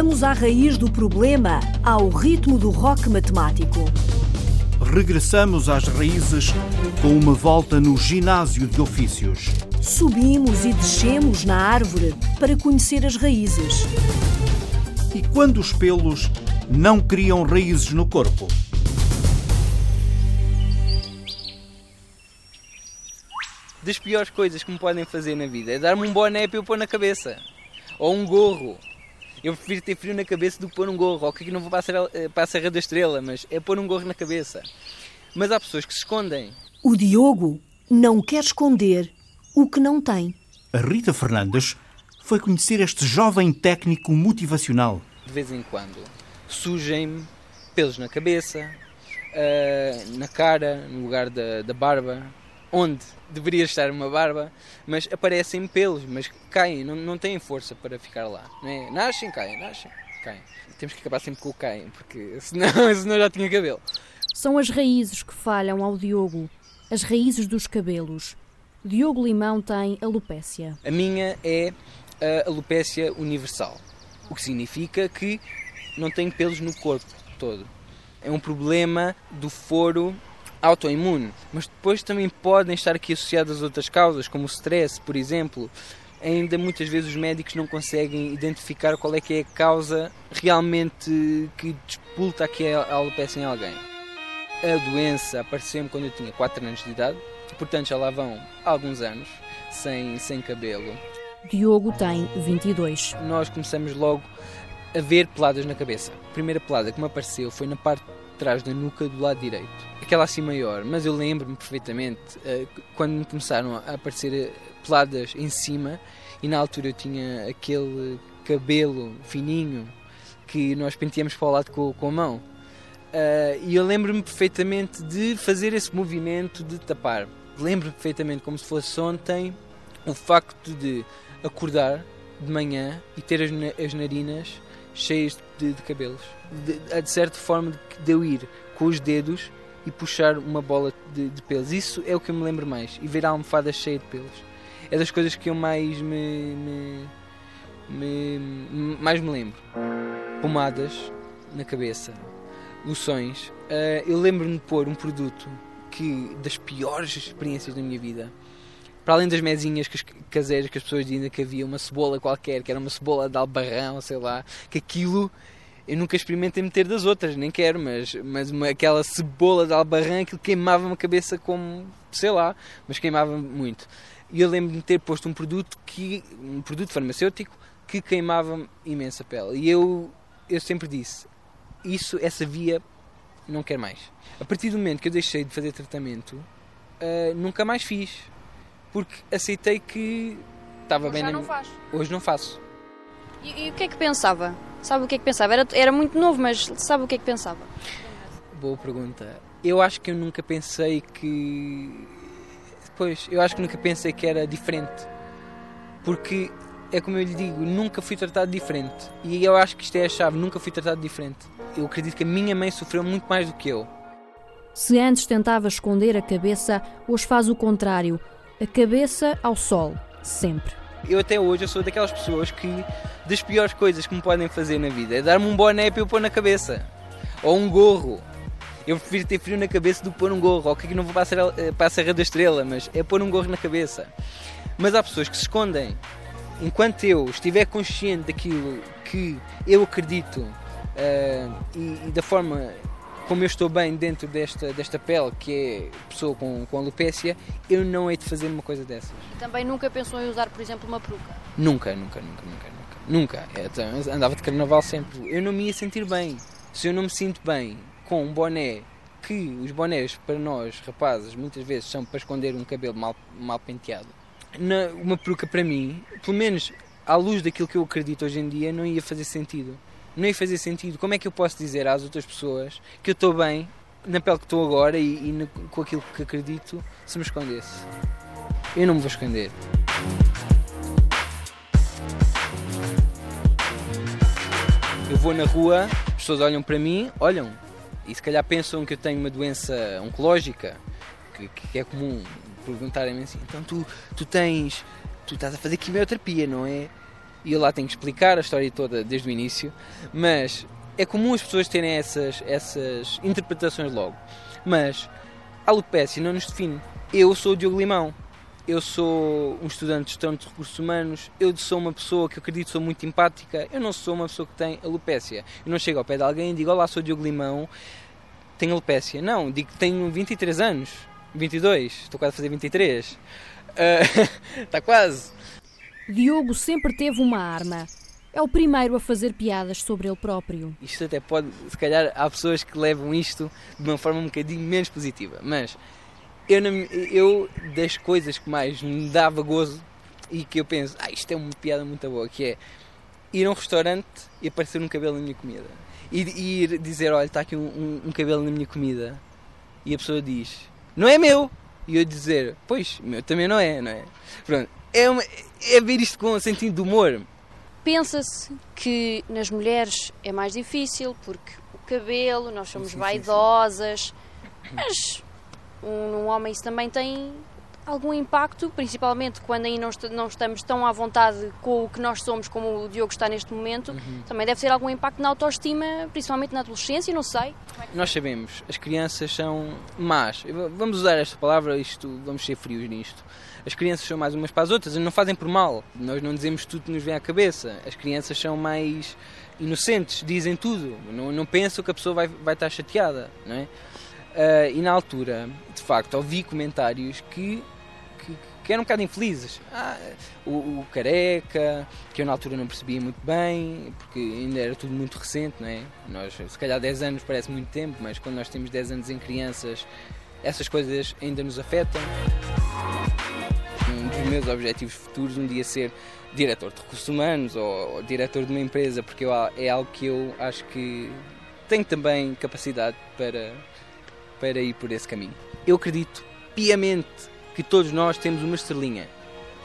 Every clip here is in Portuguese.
Vamos à raiz do problema, ao ritmo do rock matemático. Regressamos às raízes com uma volta no ginásio de ofícios. Subimos e descemos na árvore para conhecer as raízes. E quando os pelos não criam raízes no corpo? Das piores coisas que me podem fazer na vida é dar-me um boné para eu pôr na cabeça. Ou um gorro. Eu prefiro ter frio na cabeça do que pôr um gorro. Ok, que não vou para a, Serra, para a Serra da Estrela, mas é pôr um gorro na cabeça. Mas há pessoas que se escondem. O Diogo não quer esconder o que não tem. A Rita Fernandes foi conhecer este jovem técnico motivacional. De vez em quando surgem pelos na cabeça, uh, na cara, no lugar da, da barba, onde deveria estar uma barba, mas aparecem pelos, mas caem, não, não têm força para ficar lá. Não é? Nascem, caem, nascem, caem. Temos que acabar sempre com o caem, porque senão, senão já tinha cabelo. São as raízes que falham ao Diogo, as raízes dos cabelos. Diogo Limão tem alopécia. A minha é a alopécia universal, o que significa que não tenho pelos no corpo todo. É um problema do foro autoimune, mas depois também podem estar aqui associadas outras causas, como o stress, por exemplo. Ainda muitas vezes os médicos não conseguem identificar qual é que é a causa realmente que despulta aqui a alopecia em alguém. A doença apareceu-me quando eu tinha 4 anos de idade, portanto já lá vão alguns anos sem, sem cabelo. Diogo tem 22. Nós começamos logo a ver peladas na cabeça. A primeira pelada que me apareceu foi na parte trás da nuca do lado direito. Aquela assim maior, mas eu lembro-me perfeitamente uh, quando me começaram a aparecer eh, peladas em cima e na altura eu tinha aquele cabelo fininho que nós penteamos para o lado com, com a mão. Uh, e eu lembro-me perfeitamente de fazer esse movimento de tapar. Lembro-me perfeitamente, como se fosse ontem, o facto de acordar de manhã e ter as, as narinas cheias de, de cabelos. De, de, certa forma de eu ir com os dedos e puxar uma bola de, de, pelos. Isso é o que eu me lembro mais. E ver a almofada cheia de pelos. É das coisas que eu mais me, me, me mais me lembro. Pomadas na cabeça, loções. Uh, eu lembro-me de pôr um produto que das piores experiências da minha vida para além das mesinhas caseiras que as pessoas dizem que havia uma cebola qualquer, que era uma cebola de albarrão, sei lá, que aquilo eu nunca experimentei meter das outras, nem quero, mas, mas uma, aquela cebola de albarrão, aquilo queimava-me a cabeça como, sei lá, mas queimava muito. E eu lembro de ter posto um produto que um produto farmacêutico que queimava imensa pele. E eu eu sempre disse, isso essa via não quero mais. A partir do momento que eu deixei de fazer tratamento, uh, nunca mais fiz porque aceitei que estava Hoje bem já na não faz. Hoje não faço. E, e o que é que pensava? Sabe o que é que pensava? Era, era muito novo, mas sabe o que é que pensava? Boa pergunta. Eu acho que eu nunca pensei que. Pois, eu acho que nunca pensei que era diferente. Porque é como eu lhe digo, nunca fui tratado diferente. E eu acho que isto é a chave, nunca fui tratado diferente. Eu acredito que a minha mãe sofreu muito mais do que eu. Se antes tentava esconder a cabeça, hoje faz o contrário a cabeça ao sol, sempre. Eu até hoje eu sou daquelas pessoas que das piores coisas que me podem fazer na vida é dar-me um boné para eu pôr na cabeça. Ou um gorro. Eu prefiro ter frio na cabeça do que pôr um gorro. Ok, que não vou para a, Serra, para a Serra da Estrela, mas é pôr um gorro na cabeça. Mas há pessoas que se escondem. Enquanto eu estiver consciente daquilo que eu acredito uh, e, e da forma como eu estou bem dentro desta, desta pele, que é pessoa com, com alopécia, eu não hei de fazer uma coisa dessas. E também nunca pensou em usar, por exemplo, uma peruca? Nunca, nunca, nunca, nunca, nunca. Nunca. Então, andava de carnaval sempre. Eu não me ia sentir bem. Se eu não me sinto bem com um boné, que os bonés para nós, rapazes, muitas vezes são para esconder um cabelo mal, mal penteado. Na, uma peruca para mim, pelo menos à luz daquilo que eu acredito hoje em dia, não ia fazer sentido ia fazer sentido. Como é que eu posso dizer às outras pessoas que eu estou bem na pele que estou agora e, e no, com aquilo que acredito se me escondesse? Eu não me vou esconder. Eu vou na rua, as pessoas olham para mim, olham, e se calhar pensam que eu tenho uma doença oncológica, que, que é comum perguntarem-me assim, então tu, tu tens, tu estás a fazer quimioterapia, não é? E eu lá tenho que explicar a história toda desde o início, mas é comum as pessoas terem essas, essas interpretações logo. Mas a alopécia não nos define. Eu sou o Diogo Limão, eu sou um estudante de gestão de recursos humanos, eu sou uma pessoa que acredito sou muito empática, eu não sou uma pessoa que tem alopécia. Eu não chego ao pé de alguém e digo, olá, sou o Diogo Limão, tenho alopécia. Não, digo que tenho 23 anos, 22, estou quase a fazer 23. Uh, está quase. Diogo sempre teve uma arma. É o primeiro a fazer piadas sobre ele próprio. Isto até pode, se calhar, há pessoas que levam isto de uma forma um bocadinho menos positiva, mas eu, eu das coisas que mais me dava gozo e que eu penso, ah, isto é uma piada muito boa, que é ir a um restaurante e aparecer um cabelo na minha comida. E, e ir dizer, olha, está aqui um, um, um, cabelo na minha comida. E a pessoa diz, não é meu. E eu dizer, pois, meu também não é, não é? Pronto, é, uma, é ver isto com um sentido de humor. Pensa-se que nas mulheres é mais difícil porque o cabelo, nós somos sim, vaidosas, sim. mas um, um homem isso também tem algum impacto, principalmente quando ainda não, não, estamos tão à vontade com o que nós somos como o Diogo está neste momento, uhum. também deve ter algum impacto na autoestima, principalmente na adolescência, não sei. Nós sabemos, as crianças são más. Vamos usar esta palavra, isto, vamos ser frios nisto. As crianças são mais umas para as outras e não fazem por mal. Nós não dizemos tudo que nos vem à cabeça. As crianças são mais inocentes, dizem tudo. Não, não pensam que a pessoa vai, vai estar chateada, não é? Uh, e na altura, de facto, ouvi comentários que, que, que eram um bocado infelizes. Ah, o, o, careca, que eu na altura não percebia muito bem, porque ainda era tudo muito recente, não é? Nós, se calhar 10 anos parece muito tempo, mas quando nós temos 10 anos em crianças, essas coisas ainda nos afetam. Dos meus objetivos futuros um dia ser diretor de recursos humanos ou, ou diretor de uma empresa, porque eu, é algo que eu acho que tenho também capacidade para para ir por esse caminho. Eu acredito piamente que todos nós temos uma estrelinha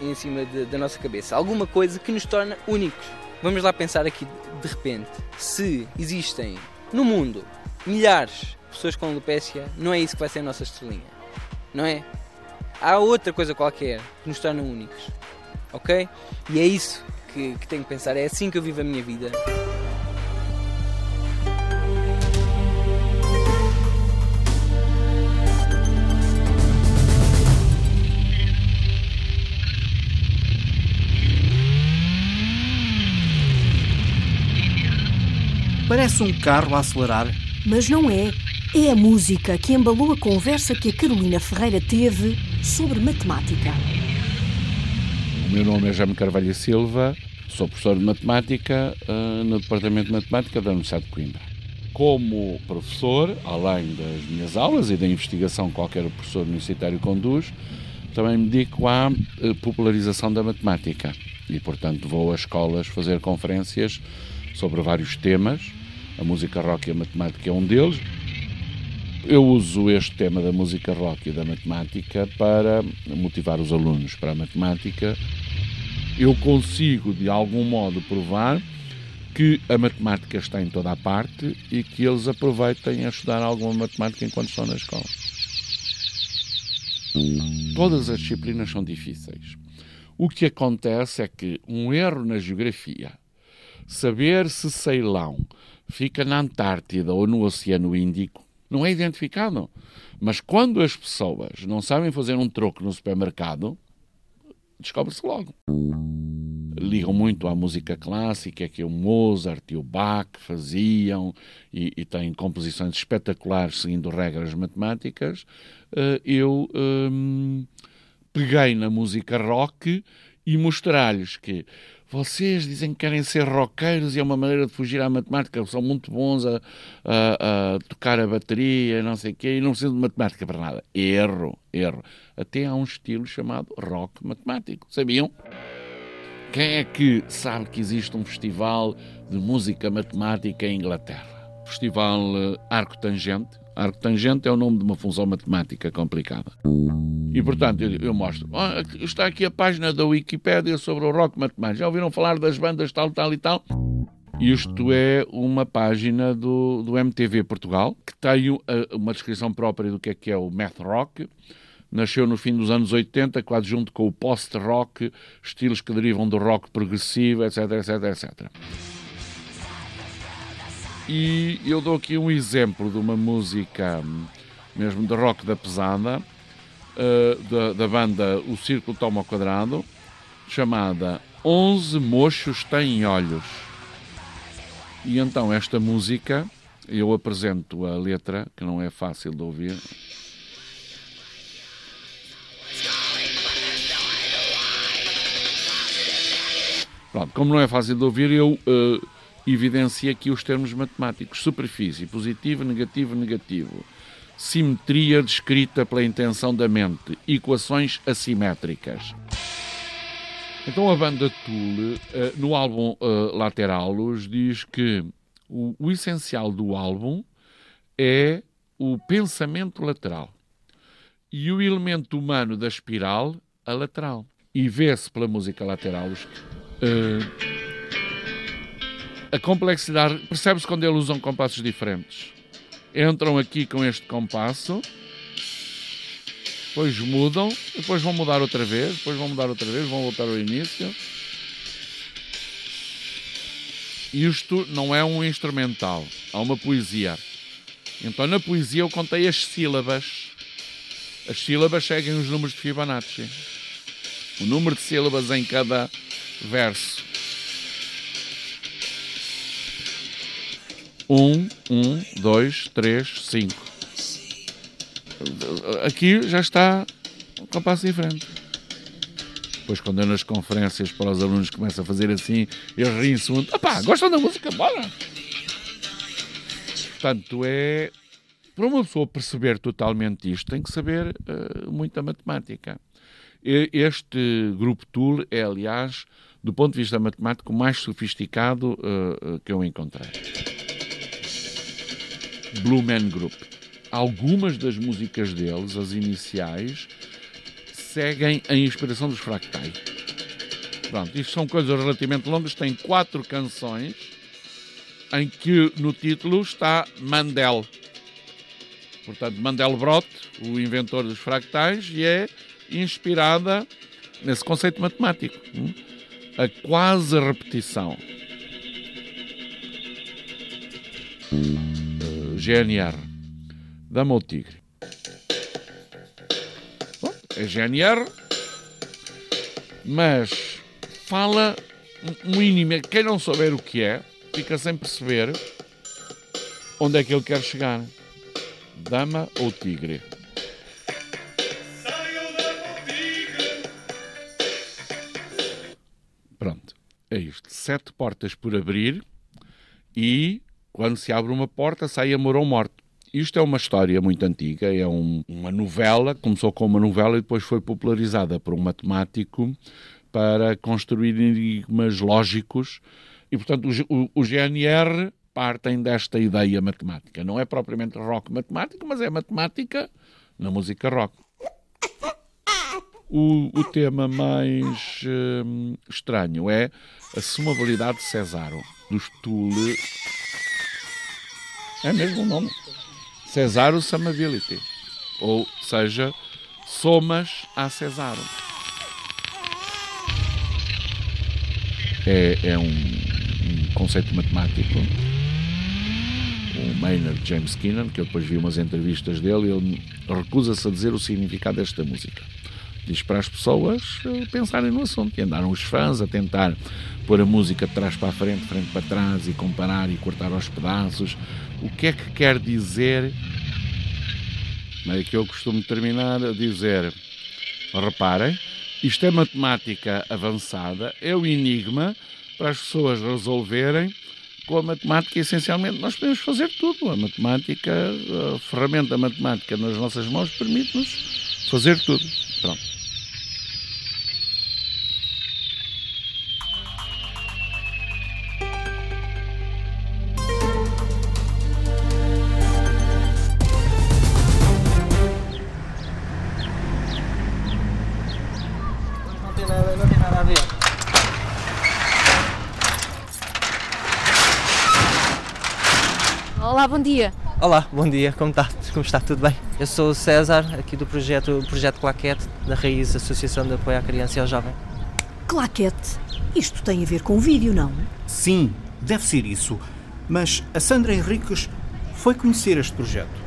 em cima de, da nossa cabeça, alguma coisa que nos torna únicos. Vamos lá pensar aqui de repente, se existem no mundo milhares de pessoas com alopecia, não é isso que vai ser a nossa estrelinha, não é? Há outra coisa qualquer que nos torna únicos, ok? E é isso que, que tenho que pensar, é assim que eu vivo a minha vida. Parece um carro a acelerar. Mas não é. É a música que embalou a conversa que a Carolina Ferreira teve sobre matemática. O meu nome é Jaime Carvalho Silva, sou professor de matemática uh, no Departamento de Matemática da Universidade de Coimbra. Como professor, além das minhas aulas e da investigação que qualquer professor universitário conduz, também me dedico à uh, popularização da matemática e, portanto, vou às escolas fazer conferências sobre vários temas a música rock e a matemática é um deles. Eu uso este tema da música rock e da matemática para motivar os alunos para a matemática. Eu consigo, de algum modo, provar que a matemática está em toda a parte e que eles aproveitem a estudar alguma matemática enquanto estão na escola. Todas as disciplinas são difíceis. O que acontece é que um erro na geografia, saber se Ceilão fica na Antártida ou no Oceano Índico, não é identificado. Mas quando as pessoas não sabem fazer um troco no supermercado, descobre-se logo. Ligam muito à música clássica que o Mozart e o Bach faziam e, e têm composições espetaculares seguindo regras matemáticas. Eh, eu um, peguei na música rock e mostrar-lhes que vocês dizem que querem ser roqueiros e é uma maneira de fugir à matemática, são muito bons a, a, a tocar a bateria, não sei o quê, e não precisam de matemática para nada. Erro, erro. Até há um estilo chamado rock matemático, sabiam? Quem é que sabe que existe um festival de música matemática em Inglaterra? Festival eh, Arco Tangente, Arco tangente é o nome de uma função matemática complicada. E, portanto, eu, eu mostro. Oh, está aqui a página da Wikipédia sobre o rock matemático. Já ouviram falar das bandas tal, tal e tal? Isto é uma página do, do MTV Portugal, que tem uma descrição própria do que é que é o math rock, nasceu no fim dos anos 80, quase junto com o post-rock, estilos que derivam do rock progressivo, etc, etc, etc. E eu dou aqui um exemplo de uma música mesmo de rock da pesada, uh, da, da, banda O Círculo Toma ao Quadrado, chamada Onze Mochos Têm Olhos. E então esta música, eu apresento a letra, que não é fácil de ouvir. Pronto, como não é fácil de ouvir, eu uh, evidencio aqui os termos matemáticos: superfície, positivo, negativo, negativo. Simetria descrita pela intenção da mente, equações assimétricas. Então a banda Tool, uh, no álbum uh, Lateralos, diz que o, o essencial do álbum é o pensamento lateral e o elemento humano da espiral, a lateral. E vê-se pela música Lateralos Uh, a complexidade, percebe-se quando eles usam compassos diferentes. Entram aqui com este compasso, depois mudam, depois vão mudar outra vez, depois vão mudar outra vez, vão voltar ao início. Isto não é um instrumental, há uma poesia. Então na poesia eu contei as sílabas. As sílabas seguem os números de Fibonacci. O número de sílabas em cada verso. Um, um, dois, três, cinco. Aqui já está um compasso diferente. Depois, quando eu nas conferências para os alunos começo a fazer assim, eles riem-se muito. Opá, gostam da música? Bora! Portanto, é. Para uma pessoa perceber totalmente isto, tem que saber uh, muita matemática. Este grupo Tool é, aliás, do ponto de vista matemático, mais sofisticado uh, que eu encontrei. Blue Man Group. Algumas das músicas deles, as iniciais, seguem a inspiração dos fractais. Pronto, isto são coisas relativamente longas, tem quatro canções em que no título está Mandel. Portanto, Mandelbrot, o inventor dos fractais, e é inspirada nesse conceito matemático. Hum? A quase repetição. GNR. Dama ou tigre? Bom, é GNR, mas fala mínimo. Quem não souber o que é, fica sem perceber onde é que ele quer chegar. Dama ou tigre? é isto: sete portas por abrir e quando se abre uma porta sai amor ou morte. Isto é uma história muito antiga, é um, uma novela, começou com uma novela e depois foi popularizada por um matemático para construir enigmas lógicos e, portanto, o, o GNR partem desta ideia matemática. Não é propriamente rock matemático, mas é matemática na música rock. O, o tema mais hum, estranho é a sumabilidade de Cesaro, dos Tule. É mesmo o nome? Cesaro Sumability. Ou seja, somas a Cesaro. É, é um, um conceito matemático o Maynard James Keenan, que eu depois vi umas entrevistas dele, ele recusa-se a dizer o significado desta música diz para as pessoas eh, pensarem no assunto. E andaram os fãs a tentar pôr a música de trás para a frente, frente para trás e comparar e cortar aos pedaços. O que é que quer dizer? É que eu costumo terminar a dizer: reparem, isto é matemática avançada, é o enigma para as pessoas resolverem. Com a matemática, essencialmente, nós podemos fazer tudo. A matemática, a ferramenta matemática nas nossas mãos permite-nos fazer tudo. Pronto. Olá, bom dia. Olá, bom dia, como está? como está? Tudo bem? Eu sou o César, aqui do projeto, projeto Claquete, da Raiz Associação de Apoio à Criança e ao Jovem. Claquete. Isto tem a ver com vídeo, não? Sim, deve ser isso. Mas a Sandra Henriques foi conhecer este projeto.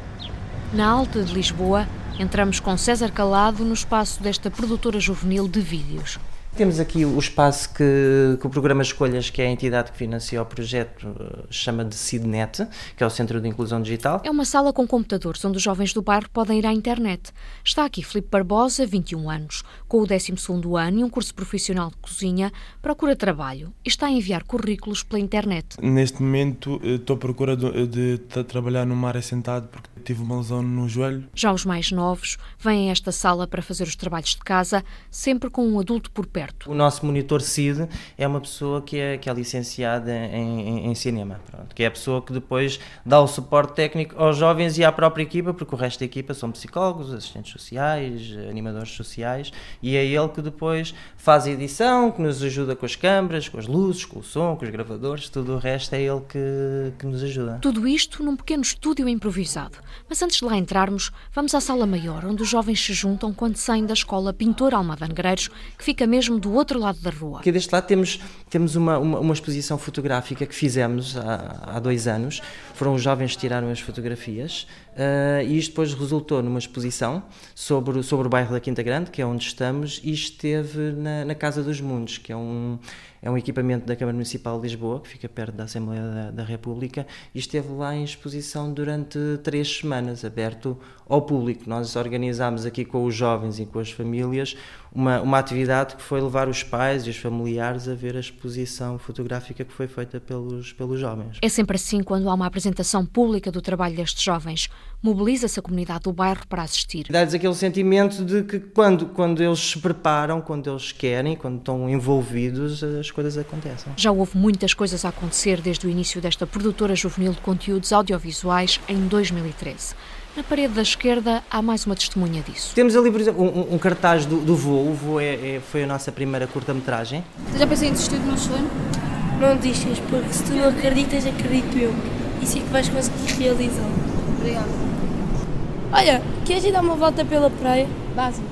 Na Alta de Lisboa, entramos com César Calado no espaço desta produtora juvenil de vídeos. Temos aqui o espaço que, que, o programa Escolhas, que é a entidade que financia o projeto, eh, chama de CIDNET, que é o Centro de Inclusão Digital. É uma sala com computadores onde os jovens do bairro podem ir à internet. Está aqui Filipe Barbosa, 21 anos, com o 12º ano e um curso profissional de cozinha, procura trabalho e está a enviar currículos pela internet. Neste momento eh, estou à procura de, de, de trabalhar numa área sentado porque tive uma lesão no joelho. Já os mais novos vêm a esta sala para fazer os trabalhos de casa, sempre com um adulto por perto. O nosso monitor CID é uma pessoa que é, que é licenciada em, em, em cinema, pronto, que é a pessoa que depois dá o suporte técnico aos jovens e à própria equipa, porque o resto da equipa são psicólogos, assistentes sociais, animadores sociais, e é ele que depois faz a edição, que nos ajuda com as câmaras, com as luzes, com o som, com os gravadores, tudo o resto é ele que, que nos ajuda. Tudo isto num pequeno estúdio improvisado. Mas antes de lá entrarmos, vamos à sala maior, onde os jovens se juntam quando saem da escola Pintor Alma de Negreiros, que fica mesmo mesmo do outro lado da rua. Aqui deste lado temos, temos uma, uma, uma exposição fotográfica que fizemos há, há, dois anos. Foram os jovens que tiraram as fotografias uh, e isto depois resultou numa exposição sobre, sobre o bairro da Quinta Grande, que é onde estamos, e esteve na, na Casa dos Mundos, que é um, é um equipamento da Câmara Municipal de Lisboa, que fica perto da Assembleia da, da República, e esteve lá em exposição durante três semanas, aberto ao público. Nós organizámos aqui com os jovens e com as famílias uma, uma atividade que foi levar os pais e os familiares a ver a exposição fotográfica que foi feita pelos, pelos jovens. É sempre assim quando há uma apresentação pública do trabalho destes jovens. Mobiliza-se a comunidade do bairro para assistir. Dá-lhes aquele sentimento de que quando, quando eles se preparam, quando eles querem, quando estão envolvidos, as coisas acontecem. Já houve muitas coisas a acontecer desde o início desta produtora juvenil de conteúdos audiovisuais em 2013. Na parede da esquerda há mais uma testemunha disso. Temos ali, por exemplo, um, um cartaz do, do voo. O voo é, é, foi a nossa primeira curta-metragem. Já pensei em desistir do meu sonho? Não desistas, porque se tu não acreditas, acredito eu. E sei que vais conseguir realizá-lo. Obrigada. Olha, queres ir dar uma volta pela praia? Básico.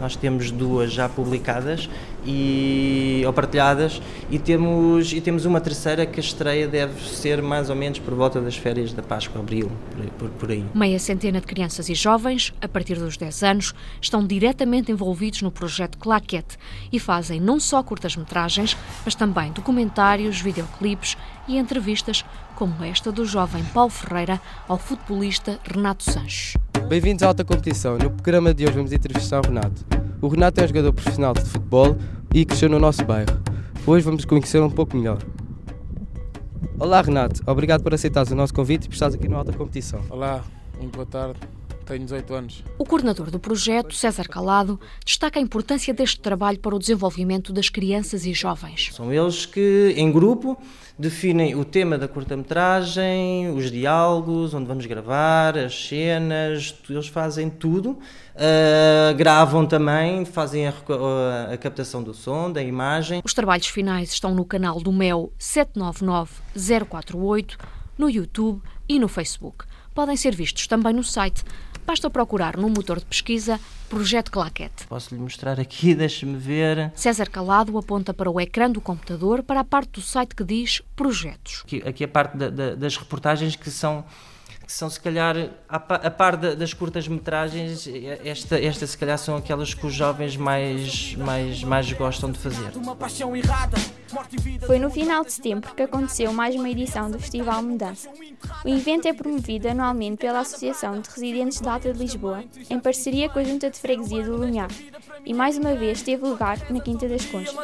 Nós temos duas já publicadas e, ou partilhadas e temos, e temos uma terceira que a estreia deve ser mais ou menos por volta das férias da Páscoa, abril, por, por aí. Meia centena de crianças e jovens, a partir dos 10 anos, estão diretamente envolvidos no projeto Claquete e fazem não só curtas-metragens, mas também documentários, videoclipes e entrevistas, como esta do jovem Paulo Ferreira ao futebolista Renato Sanches. Bem-vindos à Alta Competição. No programa de hoje vamos entrevistar o Renato. O Renato é um jogador profissional de futebol e cresceu no nosso bairro. Hoje vamos conhecê-lo um pouco melhor. Olá Renato, obrigado por aceitares o nosso convite e por estares aqui no Alta Competição. Olá, muito boa tarde. Tenho 18 anos. O coordenador do projeto, César Calado, destaca a importância deste trabalho para o desenvolvimento das crianças e jovens. São eles que, em grupo, definem o tema da curta-metragem, os diálogos, onde vamos gravar, as cenas, eles fazem tudo. Uh, gravam também, fazem a, a, a, captação do som, da imagem. Os trabalhos finais estão no canal do MEL 799048, no YouTube e no Facebook. Podem ser vistos também no site Basta procurar no motor de pesquisa Projeto Claquete. Posso lhe mostrar aqui, deixe-me ver. César Calado aponta para o ecrã do computador para a parte do site que diz Projetos. Aqui, aqui a parte da, da, das reportagens que são que são se calhar, a par das curtas-metragens, esta, esta se calhar são aquelas que os jovens mais, mais, mais gostam de fazer. Foi no final de setembro que aconteceu mais uma edição do Festival Mudança. O evento é promovido anualmente pela Associação de Residentes da Alta de Lisboa, em parceria com a Junta de Freguesia do Lunhar, e mais uma vez teve lugar na Quinta das Conchas.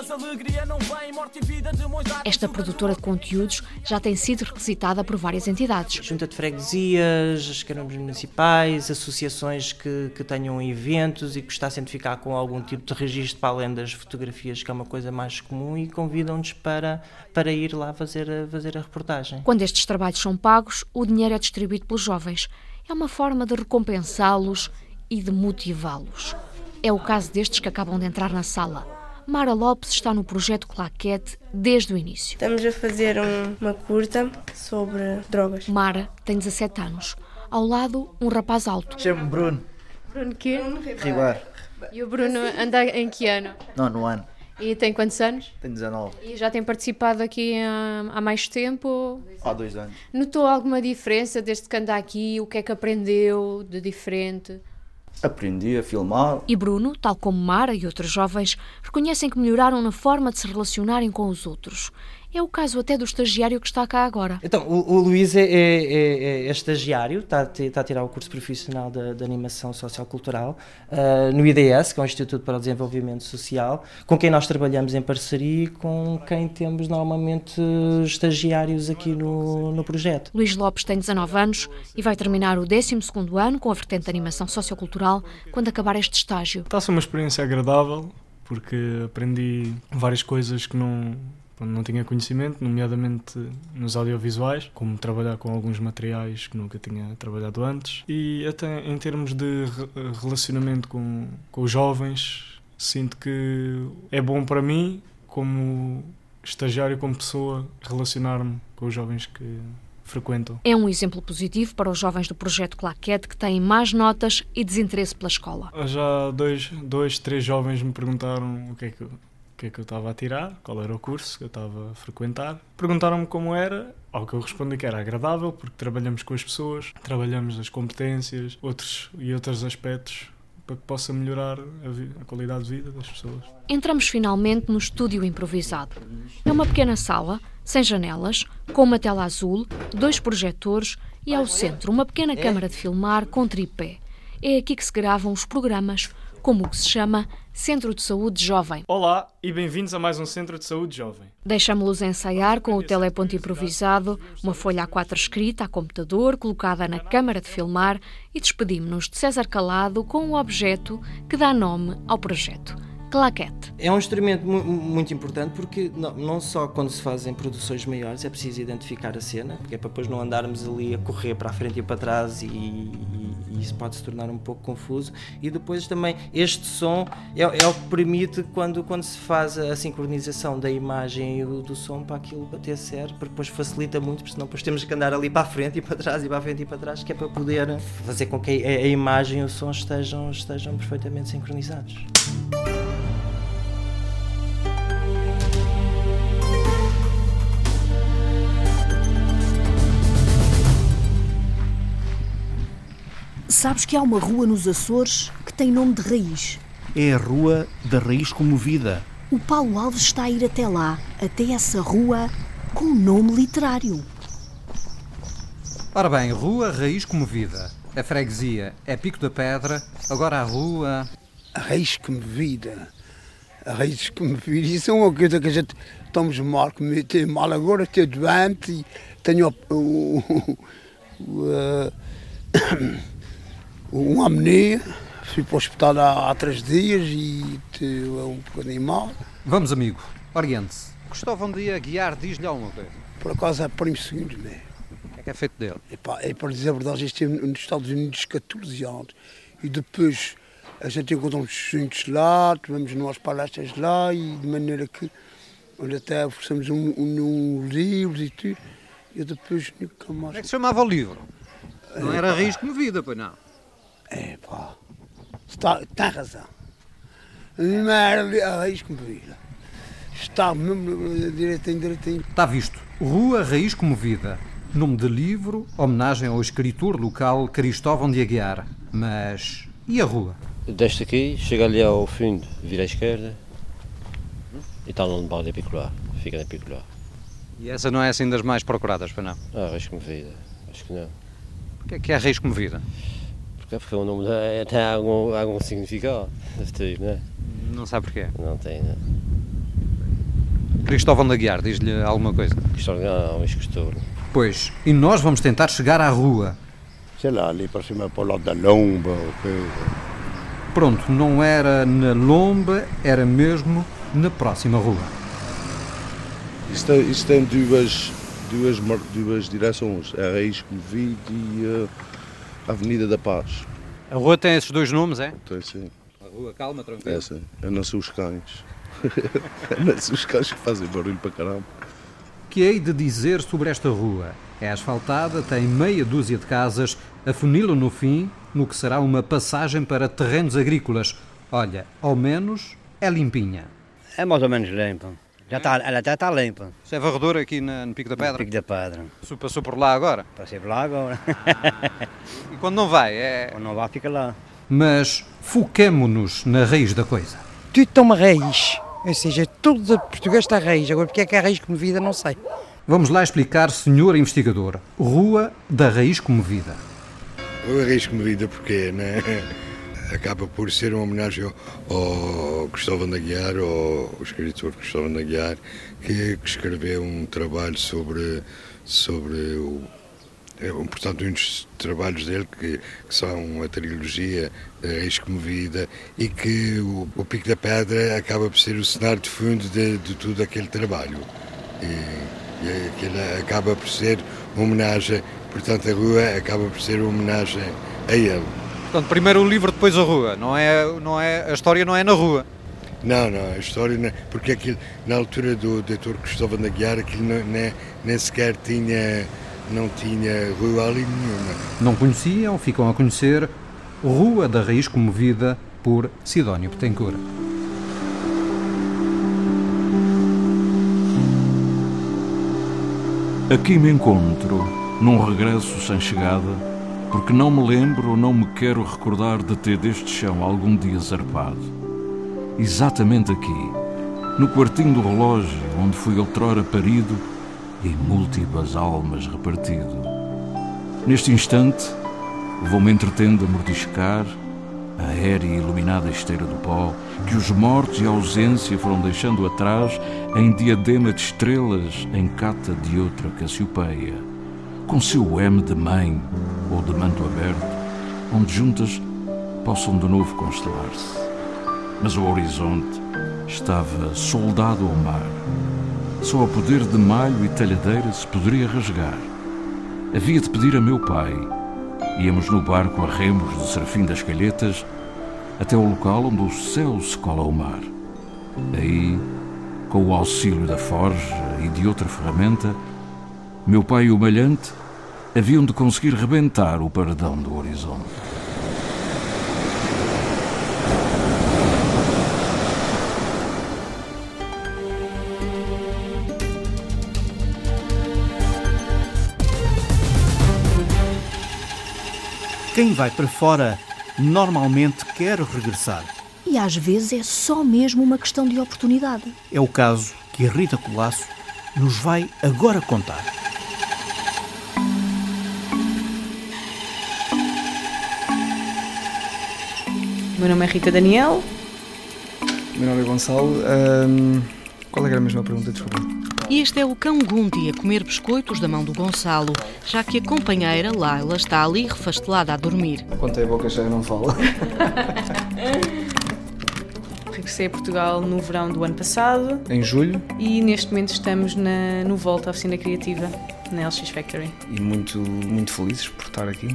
Esta produtora de conteúdos já tem sido requisitada por várias entidades. Junta de Freguesia, autarquias, as câmaras municipais, associações que, que tenham eventos e que gostassem de ficar com algum tipo de registro para além das fotografias, que é uma coisa mais comum, e convidam-nos para, para ir lá fazer a, fazer a reportagem. Quando estes trabalhos são pagos, o dinheiro é distribuído pelos jovens. É uma forma de recompensá-los e de motivá-los. É o caso destes que acabam de entrar na sala. Mara Lopes está no projeto Claquete desde o início. Estamos a fazer um, uma curta sobre drogas. Mara tem 17 anos. Ao lado, um rapaz alto. Chamo-me Bruno. Bruno quê? Riguar. E o Bruno anda em que ano? Nono ano. E tem quantos anos? Tenho 19. E já tem participado aqui há, há mais tempo? Há dois anos. Notou alguma diferença desde que anda aqui? O que é que aprendeu de diferente? Aprendi a filmar. E Bruno, tal como Mara e outros jovens, reconhecem que melhoraram na forma de se relacionarem com os outros. É o caso até do estagiário que está cá agora. Então, o, o Luís é, é, é, é, estagiário, está, está a tirar o curso profissional de, de animação sociocultural uh, no IDS, que é o Instituto para o Desenvolvimento Social, com quem nós trabalhamos em parceria e com quem temos normalmente estagiários aqui no, no projeto. Luís Lopes tem 19 anos e vai terminar o 12 ano com a vertente de animação sociocultural quando acabar este estágio. Está a ser uma experiência agradável, porque aprendi várias coisas que não não tinha conhecimento, nomeadamente nos audiovisuais, como trabalhar com alguns materiais que nunca tinha trabalhado antes, e até em termos de relacionamento com, com os jovens, sinto que é bom para mim, como estagiário, como pessoa, relacionar-me com os jovens que frequentam. É um exemplo positivo para os jovens do projeto Claquete que têm mais notas e desinteresse pela escola. Já dois, dois três jovens me perguntaram o que é que o que é que eu estava a tirar, qual era o curso que eu estava a frequentar. Perguntaram-me como era, ao que eu respondi que era agradável, porque trabalhamos com as pessoas, trabalhamos as competências outros, e outros aspectos para que possa melhorar a, a, qualidade de vida das pessoas. Entramos finalmente no estúdio improvisado. É uma pequena sala, sem janelas, com uma tela azul, dois projetores e ao centro uma pequena câmara de filmar com tripé. É aqui que se gravam os programas como o que se chama Centro de Saúde Jovem. Olá e bem-vindos a mais um Centro de Saúde Jovem. Deixamos-los ensaiar com o teleponto improvisado, uma folha A4 escrita a computador, colocada na câmara de filmar e despedimos-nos de César Calado com o objeto que dá nome ao projeto. Claquete. É um instrumento mu muito importante porque não, não, só quando se fazem produções maiores é preciso identificar a cena, porque é para depois não andarmos ali a correr para a frente e para trás e, e, e isso pode se tornar um pouco confuso. E depois também este som é, é, o que permite quando, quando se faz a sincronização da imagem e do, som para aquilo bater certo, porque depois facilita muito, porque senão depois temos que andar ali para a frente e para trás e para a frente e para trás, que é para poder fazer com que a, a imagem e o som estejam, estejam perfeitamente sincronizados. Sabes que há uma rua nos Açores que tem nome de raiz? É a Rua da Raiz Comovida. O Paulo Alves está a ir até lá, até essa rua com nome literário. Ora bem, Rua Raiz Comovida. A freguesia é Pico da Pedra, agora a rua. A Raiz Comovida. A Raiz Comovida. Isso é uma coisa que a gente estamos mal, tem mal agora, estou doente e tenho o. Uh, uma amnia, fui para o hospital há, há três dias e é um bocadinho mal. Vamos, amigo, oriente-se. Cristóvão de Aguiar diz-lhe alguma coisa? Por acaso é primo segundo, né? O que é que é feito dele? Epá, é para dizer a verdade, já esteve nos Estados Unidos 14 anos e depois a gente encontrou uns juntos lá, tivemos umas palestras lá e de maneira que onde até oferecemos um, um, um livros e tudo. E depois nunca mais. Como é que se chamava o livro? Não era Risco Movida, pois não? É pá, está, tem razão. Não era a raiz comovida. Está mesmo direitinho, direitinho. Está visto. Rua Raiz Comovida. Nome de livro, homenagem ao escritor local Cristóvão de Aguiar. Mas e a rua? Deste aqui, chega ali ao fundo, vira à esquerda e está no bar de Picolar. Fica na Picolar. E essa não é assim das mais procuradas, para não? Ah, Raiz Comovida. Acho que não. O que é que é Raiz Comovida? Porque o nome tem algum, algum significado, deve ter, não é? Não sabe porquê? Não tem, não. Cristóvão da Guiar, diz-lhe alguma coisa? Cristóvão, não, escritor. Pois, e nós vamos tentar chegar à rua. Sei lá, ali para cima, para o lado da Lomba, ou que... Pronto, não era na Lomba, era mesmo na próxima rua. Isto tem, isto tem duas, duas, duas direções, a Raiz Covid e... Uh a Avenida da Paz. A rua tem esses dois nomes, é? Tem sim. A rua calma, tranquila. É sim. Eu não sou os cães. eu não sou os cães que fazem barulho para caramba. que hei de dizer sobre esta rua? É asfaltada, tem meia dúzia de casas, afunilam no fim no que será uma passagem para terrenos agrícolas. Olha, ao menos é limpinha. É mais ou menos limpa. Já tá, ela já está limpa. Isso é varredor aqui na- no Pico da Pedra? No Pico da Pedra. Passou por lá agora? Passei por lá agora. E quando não vai? É... Quando não vai, fica lá. Mas foquemo-nos na raiz da coisa. Tudo tem uma raiz. Ou seja, tudo de português está raiz. Agora, porque é que é a raiz comovida, não sei. Vamos lá explicar, senhor investigador. Rua da Raiz Comovida. Eu arrisco-me vida porque né? Acaba por ser uma homenagem ao, Cristóvão da Guiar, ao escritor Cristóvão da Guiar, que, que escreveu um trabalho sobre, sobre o, é, portanto, um dos trabalhos dele que, que são a trilogia Raiz Comovida e que o, o Pico da Pedra acaba por ser o cenário de fundo de, de todo aquele trabalho. E, e aquilo acaba por ser uma homenagem, portanto a rua acaba por ser uma homenagem a ele. Portanto, primeiro o livro, depois a rua. Não é, não é, a história não é na rua. Não, não, a história não, porque aquilo, na altura do doutor Cristóvão da Guiar, aquilo não, nem, nem sequer tinha, não tinha rua ali nenhuma. Não conheciam, ficam a conhecer Rua da Raiz Comovida por Sidónio Betancourt. Aqui me encontro, num regresso sem chegada, porque não me lembro ou não me quero recordar de ter deste chão algum dia zarpado. Exatamente aqui, no quartinho do relógio onde fui outrora parido e múltiplas almas repartido. Neste instante, vou-me entretendo a mordiscar a aérea e iluminada esteira do pó que os mortos e a ausência foram deixando atrás em diadema de estrelas em cata de outra Cassiopeia, com seu M de mãe ou de manto aberto, onde juntas possam de novo constelar-se. Mas o horizonte estava soldado ao mar. Só a poder de malho e talhadeira se poderia rasgar. Havia de pedir a meu pai. Íamos no barco a remos do Serafim das Calhetas até o local onde o céu se cola ao mar. Aí, com o auxílio da forja e de outra ferramenta, meu pai e o malhante haviam de conseguir rebentar o paredão do horizonte. Quem vai para fora normalmente quer regressar. E às vezes é só mesmo uma questão de oportunidade. É o caso que a Rita Colasso nos vai agora contar. Meu nome é Rita Daniel. Meu nome é Gonçalo. Ahm, qual é que era a mesma pergunta, desculpa? E este é o cão Gundi a comer biscoitos da mão do Gonçalo, já que a companheira Laila está ali refastelada a dormir. Quanto a boca cheia não fala. Regressei a Portugal no verão do ano passado em julho e neste momento estamos na, no Volta, a oficina criativa, na LX Factory. e muito, muito felizes por estar aqui.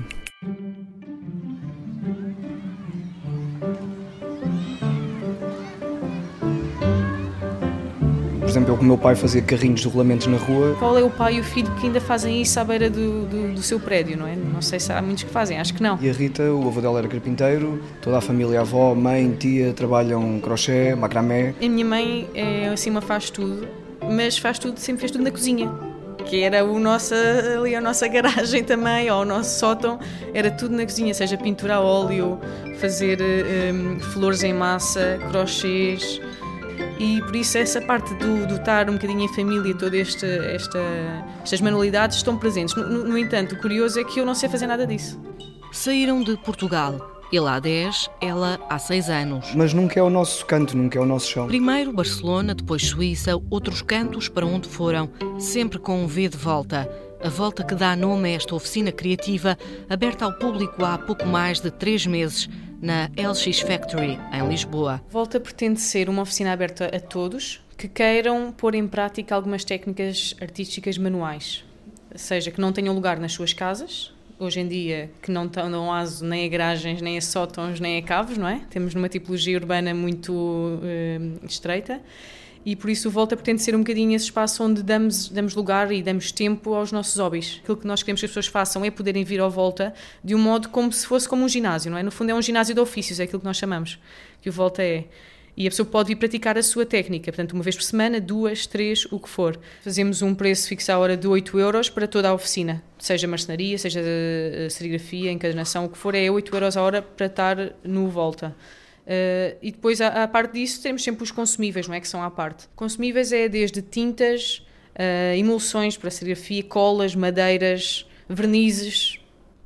Exemplo, eu com o meu pai fazia carrinhos de rolamentos na rua. Qual é o pai e o filho que ainda fazem isso à beira do, do, do seu prédio, não é? Não sei se há muitos que fazem, acho que não. E a Rita, o avô dela era carpinteiro, toda a família, a avó, mãe, tia, trabalham crochê, macramé. A minha mãe é assim uma faz tudo, mas faz tudo, sempre fez tudo na cozinha. Que era o nossa, ali a nossa garagem também, ou o nosso sótão, era tudo na cozinha, seja pintura a óleo, fazer eh, hum, flores em massa, crochês. E por isso essa parte do, do estar um bocadinho em família, todas esta, esta, estas manualidades estão presentes. No, no- no entanto, o curioso é que eu não sei fazer nada disso. Saíram de Portugal. Ele há 10, ela há 6 anos. Mas nunca é o nosso canto, nunca é o nosso chão. Primeiro Barcelona, depois Suíça, outros cantos para onde foram, sempre com um V de volta. A volta que dá nome a esta oficina criativa, aberta ao público há pouco mais de três meses, na LX Factory, em Lisboa. Volta pretende ser uma oficina aberta a todos que queiram pôr em prática algumas técnicas artísticas manuais, seja que não tenham lugar nas suas casas, hoje em dia que não dão aso nem a garagens, nem a sótãos, nem a cavos, não é? Temos numa tipologia urbana muito eh, estreita. E por isso o Volta pretende ser um bocadinho esse espaço onde damos, damos lugar e damos tempo aos nossos hobbies. Aquilo que nós queremos que as pessoas façam é poderem vir ao Volta de um modo como se fosse como um ginásio, não é? No fundo é um ginásio de ofícios, é aquilo que nós chamamos, que o Volta é. E a pessoa pode vir praticar a sua técnica, portanto, uma vez por semana, duas, três, o que for. Fazemos um preço fixo à hora de 8 euros para toda a oficina, seja marcenaria, seja eh, serigrafia, encadernação, o que for, é 8 euros a hora para estar no Volta. Uh, e depois, à, à, parte disso, temos sempre os consumíveis, não é? Que são à parte. Consumíveis é desde tintas, uh, emulsões para serigrafia, colas, madeiras, vernizes.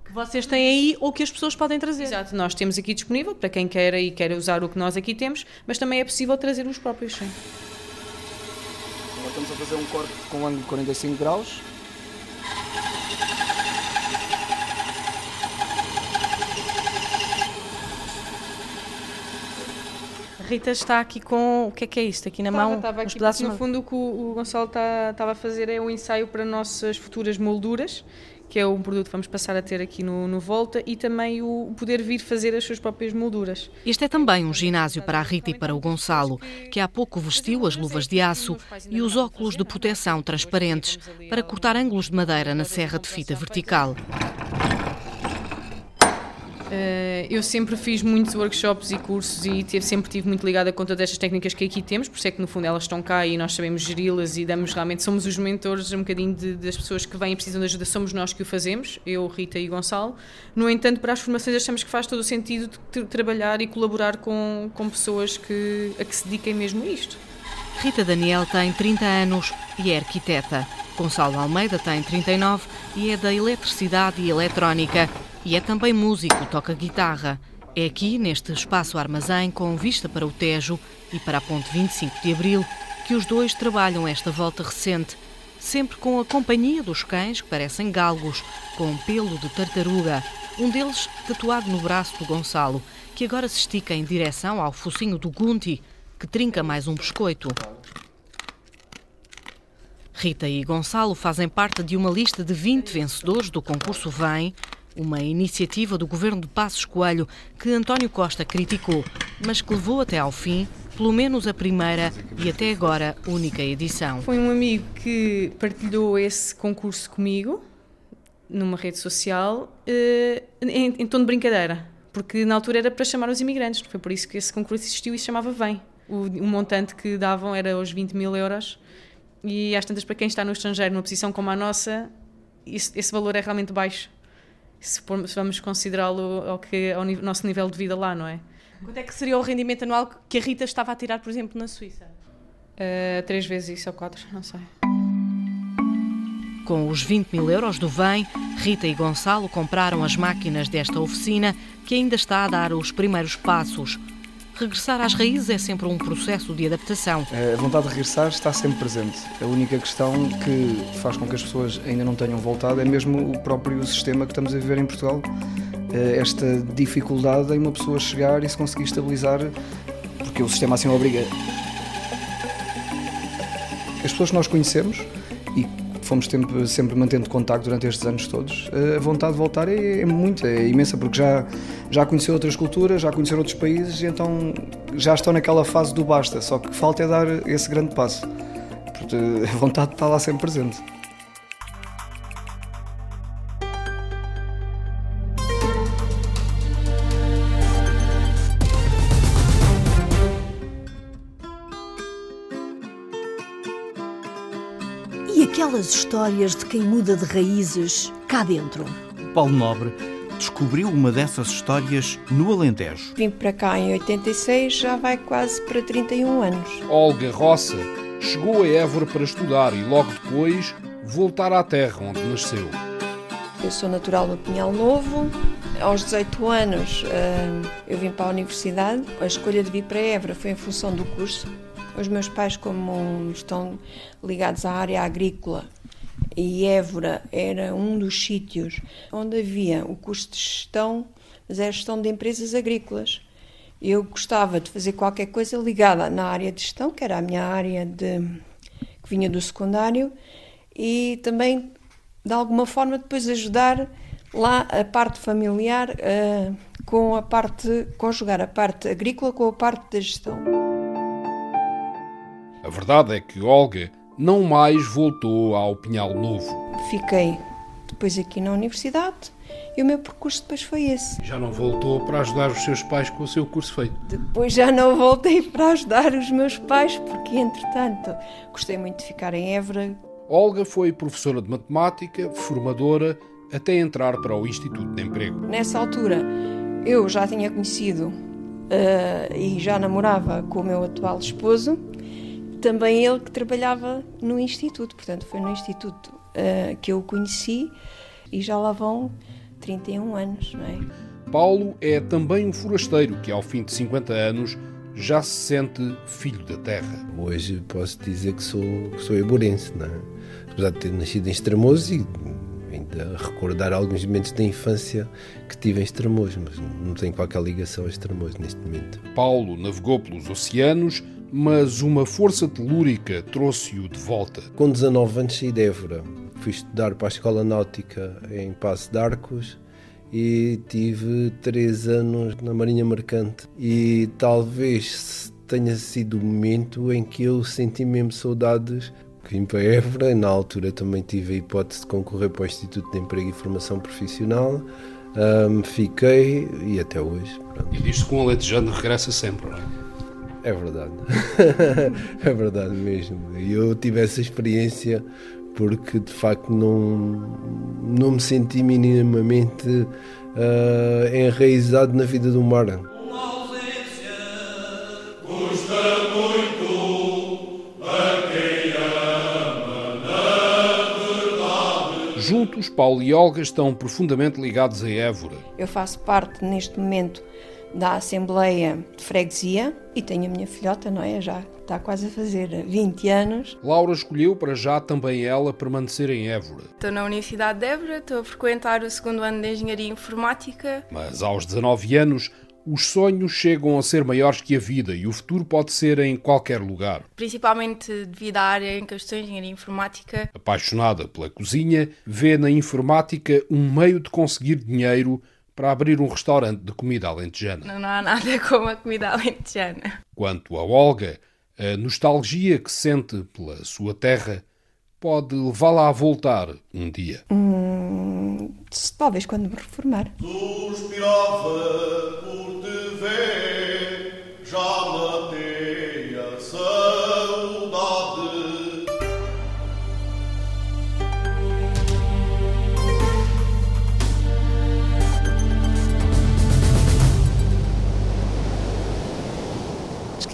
Que vocês têm aí ou que as pessoas podem trazer. Exato, nós temos aqui disponível para quem queira e queira usar o que nós aqui temos, mas também é possível trazer os próprios, sim. Nós estamos a fazer um corte com ângulo de 45 graus, Rita está aqui com. O que é que é isto? Aqui na estava, mão? Estava aqui, pedaços no fundo, o que o, Gonçalo está, estava a fazer é um ensaio para nossas futuras molduras, que é um produto que vamos passar a ter aqui no, no Volta, e também o poder vir fazer as suas próprias molduras. Este é também um ginásio para a Rita e para o Gonçalo, que há pouco vestiu as luvas de aço e os óculos de proteção transparentes para cortar ângulos de madeira na serra de fita vertical. Uh, eu sempre fiz muitos workshops e cursos e sempre tive muito ligada com todas estas técnicas que aqui temos, por isso é que no fundo elas estão cá e nós sabemos geri-las e damos realmente, somos os mentores um bocadinho de, das pessoas que vêm e precisam de ajuda, somos nós que o fazemos, eu, Rita e Gonçalo. No entanto, para as formações achamos que faz todo o sentido trabalhar e colaborar com, com pessoas que, a que se dediquem mesmo a isto. Rita Daniel tem 30 anos e é arquiteta. Gonçalo Almeida tem 39 e é da eletricidade e eletrónica. E é também músico, toca guitarra. É aqui, neste espaço armazém, com vista para o Tejo e para a Ponte 25 de Abril, que os dois trabalham esta volta recente, sempre com a companhia dos cães que parecem galgos, com pelo de tartaruga, um deles tatuado no braço do Gonçalo, que agora se estica em direção ao focinho do Gunti, que trinca mais um biscoito. Rita e Gonçalo fazem parte de uma lista de 20 vencedores do concurso Vem, uma iniciativa do governo de Passos Coelho que António Costa criticou, mas que levou até ao fim, pelo menos a primeira e até agora única edição. Foi um amigo que partilhou esse concurso comigo numa rede social eh, em, tom de brincadeira, porque na altura era para chamar os imigrantes, foi por isso que esse concurso existiu e se chamava Vem. O, o montante que davam era os 20 mil euros e às tantas para quem está no estrangeiro numa posição como a nossa, esse valor é realmente baixo se, vamos considerá-lo ao, que, ao nosso nível de vida lá, não é? Quanto é que seria o rendimento anual que a Rita estava a tirar, por exemplo, na Suíça? Uh, três vezes isso ou quatro, não sei. Com os 20 mil euros do VEM, Rita e Gonçalo compraram as máquinas desta oficina que ainda está a dar os primeiros passos. Regressar às raízes é sempre um processo de adaptação. A vontade de regressar está sempre presente. A única questão que faz com que as pessoas ainda não tenham voltado é mesmo o próprio sistema que estamos a viver em Portugal. Eh, esta dificuldade em uma pessoa chegar e se conseguir estabilizar, porque o sistema assim obriga. As pessoas que nós conhecemos e fomos sempre, sempre mantendo contacto durante estes anos todos, a vontade de voltar é, é muita, é imensa, porque já, já conheceu outras culturas, já conheceram outros países, então já estão naquela fase do basta, só que falta é dar esse grande passo. Porque a vontade está lá sempre presente. Aquelas histórias de quem muda de raízes cá dentro. Paulo Nobre descobriu uma dessas histórias no Alentejo. Vim para cá em 86, já vai quase para 31 anos. Olga Roça chegou a Évora para estudar e logo depois voltar à terra onde nasceu. Eu sou natural do Pinhal Novo. Aos 18 anos eh, eu vim para a universidade. A escolha de vir para Évora foi em função do curso. Os meus pais, como estão ligados à área agrícola, e Évora era um dos sítios onde havia o curso de gestão, mas era gestão de empresas agrícolas. Eu gostava de fazer qualquer coisa ligada na área de gestão, que era a minha área de, que vinha do secundário, e também, de alguma forma, depois ajudar lá a parte familiar uh, com a parte, conjugar a parte agrícola com a parte da gestão. A verdade é que Olga não mais voltou ao Pinhal Novo. Fiquei depois aqui na universidade e o meu percurso depois foi esse. Já não voltou para ajudar os seus pais com o seu curso feito? Depois já não voltei para ajudar os meus pais, porque entretanto gostei muito de ficar em Évora. Olga foi professora de matemática, formadora, até entrar para o Instituto de Emprego. Nessa altura eu já tinha conhecido uh, e já namorava com o meu atual esposo, também ele que trabalhava no Instituto, portanto foi no Instituto uh, que eu o conheci e já lá vão 31 anos, não é? Paulo é também um forasteiro que, ao fim de 50 anos, já se sente filho da terra. Hoje posso dizer que sou, que sou eburense, não é? apesar de ter nascido em Estremoz e ainda recordar alguns momentos da infância que tive em Estremoz, mas não tenho qualquer ligação a Estremoz neste momento. Paulo navegou pelos oceanos, mas uma força telúrica trouxe-o de volta. Com 19 anos saí de Évora fui estudar para a Escola Náutica em Passo de Arcos e tive três anos na Marinha Mercante. E talvez tenha sido o momento em que eu senti mesmo saudades. Vim para Évora, na altura também tive a hipótese de concorrer para o Instituto de Emprego e Formação Profissional. Um, fiquei e até hoje. Pronto. E diz-se que um alentejano regressa sempre, não é? É verdade. é verdade mesmo. E eu tive essa experiência porque de facto não, não me senti minimamente uh, enraizado na vida do mar. Juntos, Paulo e Olga estão profundamente ligados a Évora. Eu faço parte neste momento da Assembleia de Freguesia e tenho a minha filhota, não é? Já está quase a fazer 20 anos. Laura escolheu para já também ela permanecer em Évora. Estou na Universidade de Évora, estou a frequentar o segundo ano de Engenharia Informática. Mas aos 19 anos, os sonhos chegam a ser maiores que a vida e o futuro pode ser em qualquer lugar. Principalmente devido à área em que eu estou, Engenharia Informática. Apaixonada pela cozinha, vê na informática um meio de conseguir dinheiro para abrir um restaurante de comida alentejana. Não, não há nada como a comida alentejana. Quanto a Olga, a nostalgia que sente pela sua terra pode levá-la a voltar um dia. Hum, talvez quando me reformar. Suspirava por te ver, já matei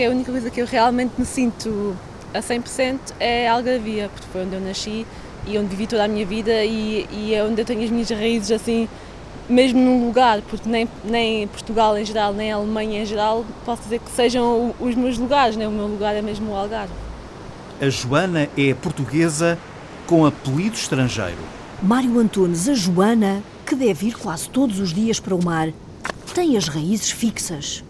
que é a única coisa que eu realmente me sinto a 100% é a Algarvia, porque foi onde eu nasci e onde vivi toda a minha vida e, e é onde eu tenho as minhas raízes assim, mesmo num lugar, porque nem, nem Portugal em geral, nem a Alemanha em geral, posso dizer que sejam os meus lugares, né? o meu lugar é mesmo o Algarve. A Joana é portuguesa com apelido estrangeiro. Mário Antunes, a Joana, que deve ir quase todos os dias para o mar, tem as raízes fixas.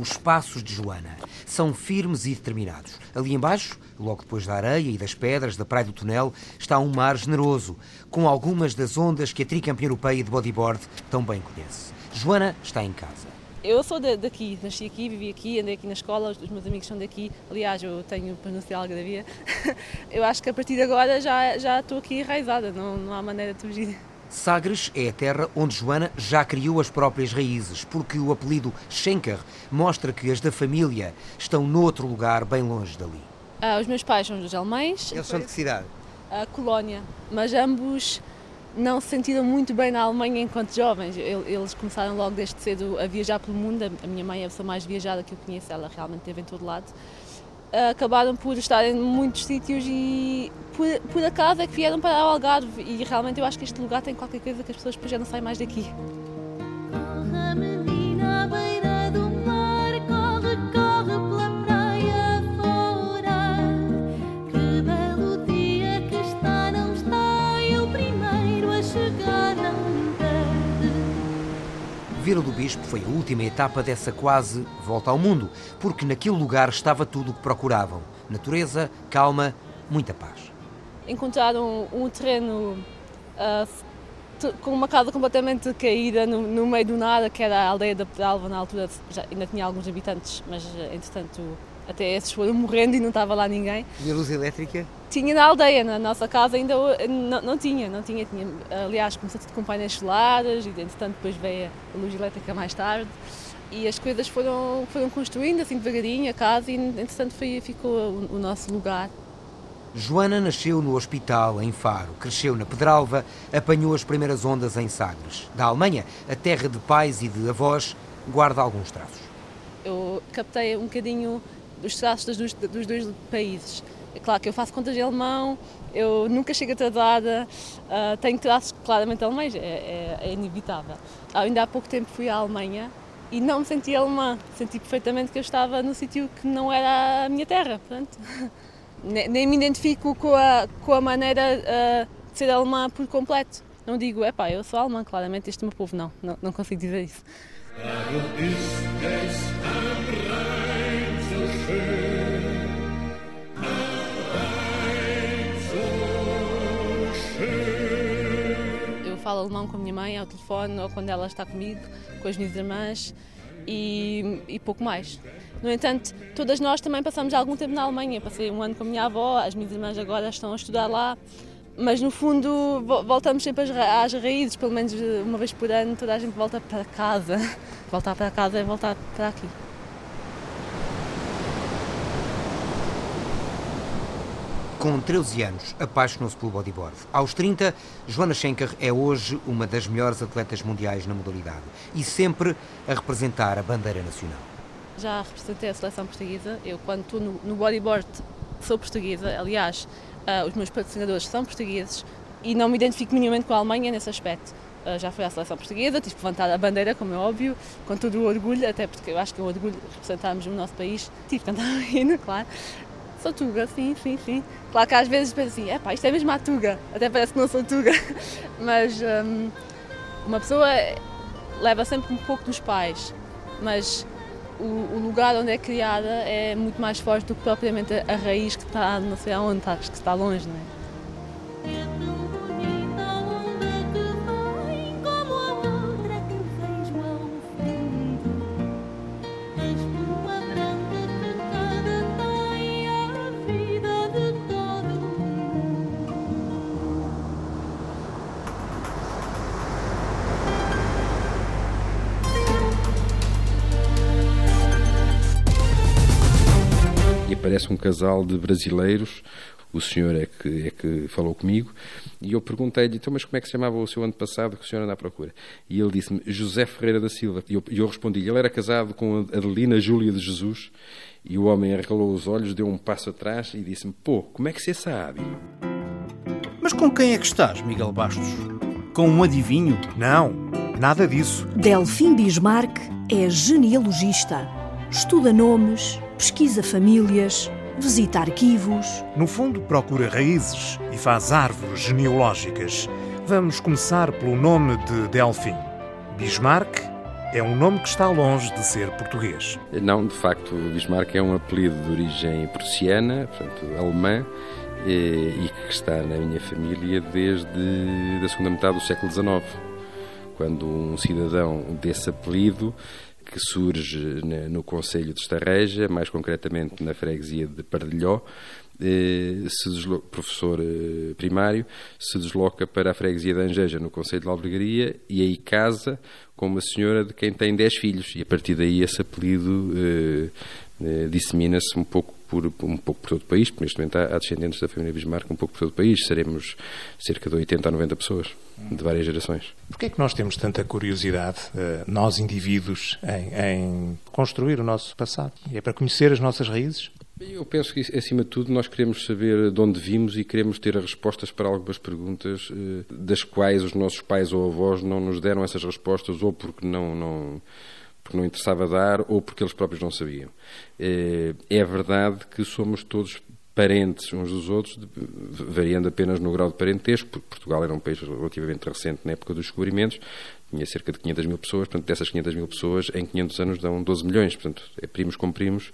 Os passos de Joana são firmes e determinados. Ali embaixo, logo depois da areia e das pedras da Praia do Tunel, está um mar generoso, com algumas das ondas que a tricampeã europeia de bodyboard tão bem conhece. Joana está em casa. Eu sou daqui, nasci aqui, vivi aqui, andei aqui na escola, os meus amigos são daqui. Aliás, eu tenho pronúncia algarvia. Eu acho que a partir de agora já, já estou aqui enraizada, não, não há maneira de fugir. Sagres é a terra onde Joana já criou as próprias raízes, porque o apelido Schenker mostra que as da família estão noutro lugar bem longe dali. Ah, os meus pais são dos alemães. Eles são de que cidade? A Colónia. Mas ambos não se sentiram muito bem na Alemanha enquanto jovens. Eles começaram logo desde cedo a viajar pelo mundo. A minha mãe é a pessoa mais viajada que eu conheço, ela realmente esteve em todo lado acabaram por estar em muitos sítios e por, por acaso é que vieram para o Algarve e realmente eu acho que este lugar tem qualquer coisa que as pessoas já não saem mais daqui. Corre menina Vila do Bispo foi a última etapa dessa quase volta ao mundo, porque naquele lugar estava tudo o que procuravam: natureza, calma, muita paz. Encontraram um, terreno uh, com uma casa completamente caída no, no, meio do nada, que era a aldeia da Pedalva, na altura já, ainda tinha alguns habitantes, mas entretanto Até esses foram morrendo e não estava lá ninguém. E a luz elétrica? Tinha na aldeia, na nossa casa ainda não, não tinha, não tinha, tinha. Aliás, começou tudo com painéis solares e, entretanto, depois veio a luz elétrica mais tarde. E as coisas foram, foram construindo assim devagarinho a casa e, entretanto, foi, ficou o, o nosso lugar. Joana nasceu no hospital em Faro, cresceu na Pedralva, apanhou as primeiras ondas em Sagres. Da Alemanha, a terra de pais e de avós, guarda alguns traços. Eu captei um bocadinho os traços dos, dos dois países. É claro que eu faço contas de alemão, eu nunca chego atrasada, uh, tenho traços claramente alemães, é, é, é, inevitável. Ainda há pouco tempo fui à Alemanha e não me senti alemã, senti perfeitamente que eu estava no sítio que não era a minha terra, nem, me identifico com a, com a maneira uh, de ser alemã por completo. Não digo, é pá, eu sou alemã, claramente este é o meu povo, não, não, não consigo dizer isso. Eu falo alemão com a minha mãe ao telefone ou quando ela está comigo, com as minhas irmãs e, e pouco mais. No entanto, todas nós também passamos algum tempo na Alemanha. Passei um ano com a minha avó, as minhas irmãs agora estão a estudar lá, mas no fundo voltamos sempre às raízes, pelo menos uma vez por ano toda a gente volta para casa. Voltar para casa é voltar para aqui. Com 13 anos, apaixonou-se pelo bodyboard. Aos 30, Joana Schenker é hoje uma das melhores atletas mundiais na modalidade e sempre a representar a bandeira nacional. Já representei a seleção portuguesa. Eu, quando estou no, no bodyboard, sou portuguesa. Aliás, uh, os meus patrocinadores são portugueses e não me identifico minimamente com a Alemanha nesse aspecto. Uh, já fui à seleção portuguesa, tive que levantar a bandeira, como é óbvio, com todo o orgulho, até porque eu acho que é um orgulho representarmos o nosso país. Tive que cantar o hino, claro. Sou Tuga, sim, sim, sim. Claro que às vezes penso assim, é pá, isto é mesmo a Tuga. Até parece que não sou Tuga. Mas um, uma pessoa leva sempre um pouco dos pais, mas o, o, lugar onde é criada é muito mais forte do que propriamente a, a raiz que está não sei aonde, está, que está longe, não é? Casal de brasileiros. O senhor é que, é que falou comigo e eu perguntei-lhe, então, mas como é que se chamava o seu ano passado que o senhor anda à procura? E ele disse-me José Ferreira da Silva. E eu, eu respondi-lhe, ele era casado com a Adelina Júlia de Jesus. E o homem arregalou os olhos, deu um passo atrás e disse-me, pô, como é que você sabe? Mas com quem é que estás, Miguel Bastos? Com um adivinho? Não, nada disso. Delfim Bismarck é genealogista. Estuda nomes, pesquisa famílias, visita arquivos. No fundo, procura raízes e faz árvores genealógicas. Vamos começar pelo nome de Delfim. Bismarck é um nome que está longe de ser português. Não, de facto, Bismarck é um apelido de origem prussiana, portanto, alemã, e que está na minha família desde a segunda metade do século XIX, quando um cidadão desse apelido que surge no Conselho de Estarreja, mais concretamente na freguesia de Pardilhó, eh, desloca, professor eh, primário, se desloca para a freguesia de Angeja, no Conselho de Albergaria, e aí casa com uma senhora de quem tem 10 filhos. E a partir daí esse apelido eh, eh, dissemina-se um pouco por, um pouco por todo o país, porque neste momento há, há descendentes da família Bismarck um pouco por todo o país, seremos cerca de 80 a 90 pessoas, de várias gerações. Porquê é que nós temos tanta curiosidade, eh, nós indivíduos, em, em construir o nosso passado? É para conhecer as nossas raízes? Eu penso que, acima de tudo, nós queremos saber de onde vimos e queremos ter as respostas para algumas perguntas eh, das quais os nossos pais ou avós não nos deram essas respostas ou porque não, não porque não interessava dar ou porque eles próprios não sabiam. Eh, é verdade que somos todos parentes uns dos outros, variando apenas no grau de parentesco, porque Portugal era um país relativamente recente na época dos descobrimentos, tinha cerca de 500 mil pessoas, portanto, dessas 500 mil pessoas, em 500 anos dão 12 milhões, portanto, é primos com primos,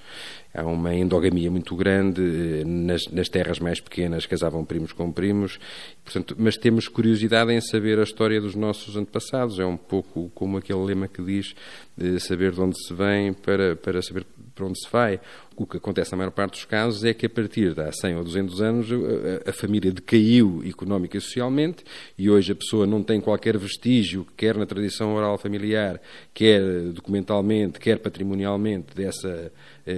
há uma endogamia muito grande, eh, nas, nas terras mais pequenas casavam primos com primos, portanto, mas temos curiosidade em saber a história dos nossos antepassados, é um pouco como aquele lema que diz saber de onde se vem para, para saber para onde se vai. o que acontece na maior parte dos casos é que a partir de há 100 ou 200 anos a, a, família decaiu económica e socialmente e hoje a pessoa não tem qualquer vestígio, quer na tradição oral familiar, quer documentalmente, quer patrimonialmente, dessa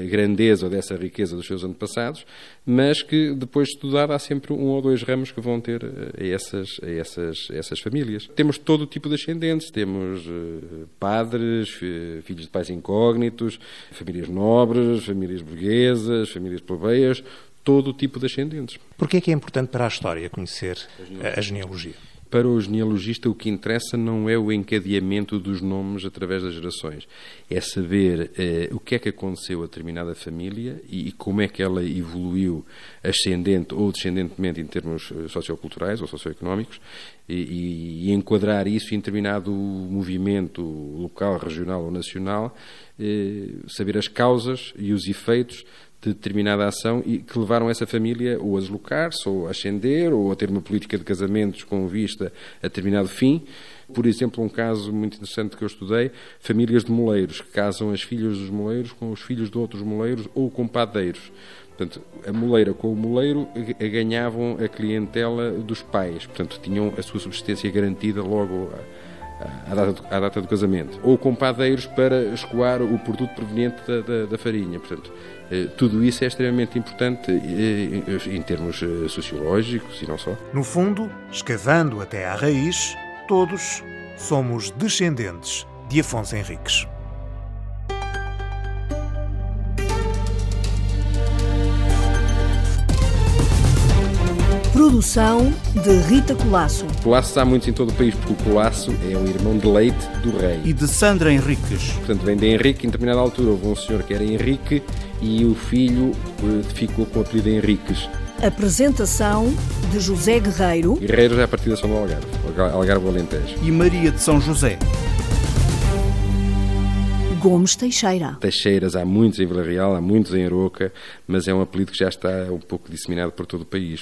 grandeza ou dessa riqueza dos seus antepassados, mas que depois de estudar há sempre um ou dois ramos que vão ter eh, a essas, a essas, a essas famílias. Temos todo o tipo de ascendentes, temos eh, padres, filhos de pais incógnitos, famílias nobres, famílias burguesas, famílias plebeias, todo o tipo de ascendentes. Por que é que é importante para a história conhecer a genealogia? Para o genealogista, o que interessa não é o encadeamento dos nomes através das gerações, é saber eh, o que é que aconteceu a determinada família e, e, como é que ela evoluiu ascendente ou descendentemente em termos eh, socioculturais ou socioeconómicos e, e, enquadrar isso em determinado movimento local, regional ou nacional, eh, saber as causas e os efeitos de determinada ação e que levaram essa família ou a deslocar-se, ou a ascender, ou a ter uma política de casamentos com vista a determinado fim. Por exemplo, um caso muito interessante que eu estudei, famílias de moleiros, que casam as filhas dos moleiros com os filhos de outros moleiros ou com padeiros. Portanto, a moleira com o moleiro ganhavam a clientela dos pais, portanto, tinham a sua subsistência garantida logo à data, do, à data do casamento. Ou com padeiros para escoar o produto proveniente da, da, da farinha. Portanto, tudo isso é extremamente importante eh, em termos eh, sociológicos e não só. No fundo, escavando até à raiz, todos somos descendentes de Afonso Henriques. Produção de Rita Colasso. Colasso há muitos em todo o país, porque o Colasso é o irmão de leite do rei. E de Sandra Henriques. Portanto, vem de Henrique. Em determinada altura houve um senhor que era Henrique e o filho ficou com o apelido Henriques. Apresentação de José Guerreiro. Guerreiro já é a partir da São do Algarve, Algarve Alentejo. E Maria de São José. Gomes Teixeira. Teixeiras há muitos em Vila Real, há muitos em Aroca, mas é um apelido que já está um pouco disseminado por todo o país.